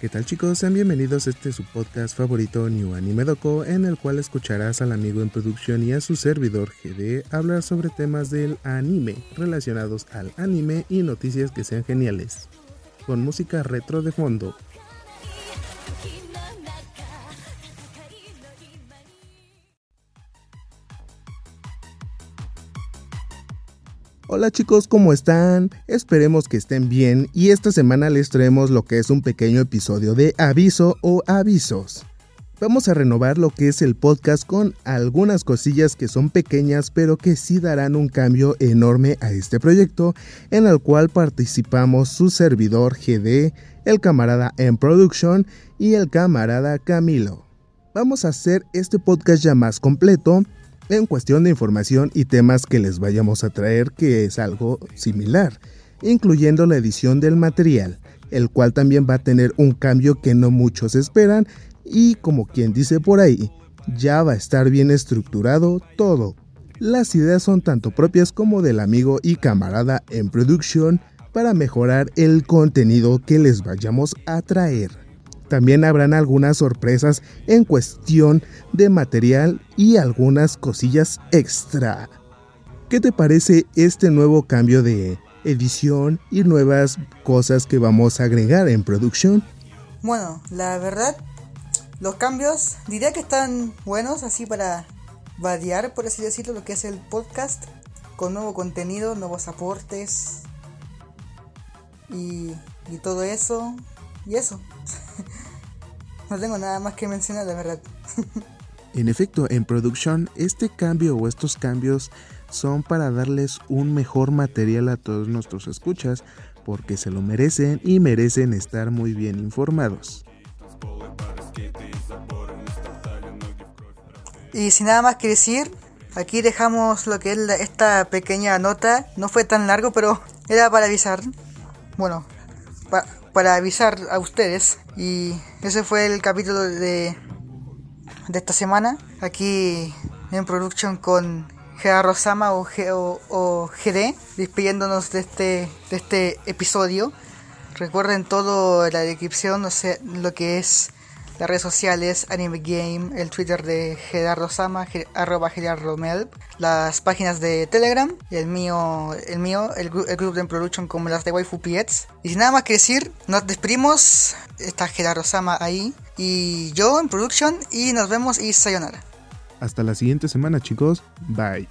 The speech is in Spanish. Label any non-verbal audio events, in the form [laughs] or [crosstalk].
¿Qué tal chicos? Sean bienvenidos a este su podcast favorito New Anime Doco, en el cual escucharás al amigo en producción y a su servidor GD hablar sobre temas del anime relacionados al anime y noticias que sean geniales, con música retro de fondo. Hola chicos, ¿cómo están? Esperemos que estén bien y esta semana les traemos lo que es un pequeño episodio de aviso o avisos. Vamos a renovar lo que es el podcast con algunas cosillas que son pequeñas pero que sí darán un cambio enorme a este proyecto en el cual participamos su servidor GD, el camarada en production y el camarada Camilo. Vamos a hacer este podcast ya más completo en cuestión de información y temas que les vayamos a traer que es algo similar, incluyendo la edición del material, el cual también va a tener un cambio que no muchos esperan y como quien dice por ahí, ya va a estar bien estructurado todo. Las ideas son tanto propias como del amigo y camarada en producción para mejorar el contenido que les vayamos a traer. También habrán algunas sorpresas en cuestión de material y algunas cosillas extra. ¿Qué te parece este nuevo cambio de edición y nuevas cosas que vamos a agregar en producción? Bueno, la verdad, los cambios diría que están buenos así para variar, por así decirlo, lo que es el podcast, con nuevo contenido, nuevos aportes y, y todo eso. Y eso. No tengo nada más que mencionar, de verdad. [laughs] en efecto, en producción, este cambio o estos cambios son para darles un mejor material a todos nuestros escuchas, porque se lo merecen y merecen estar muy bien informados. Y sin nada más que decir, aquí dejamos lo que es esta pequeña nota. No fue tan largo, pero era para avisar. Bueno, para avisar a ustedes. Y ese fue el capítulo de, de esta semana. Aquí en production con Gerardo Rosama o, o, GD, despidiéndonos de este, de este episodio. Recuerden todo la descripción, no sé, lo que es las redes sociales, Anime Game, el Twitter de Gerardo Sama, arroba Gerardo Melp, las páginas de Telegram, el mío, el mío, el, grupo de Production como las de Waifu Piets. Y sin nada más que decir, nos despedimos, está Gerardo Sama ahí, y yo en Production, y nos vemos y sayonara. Hasta la siguiente semana chicos, bye.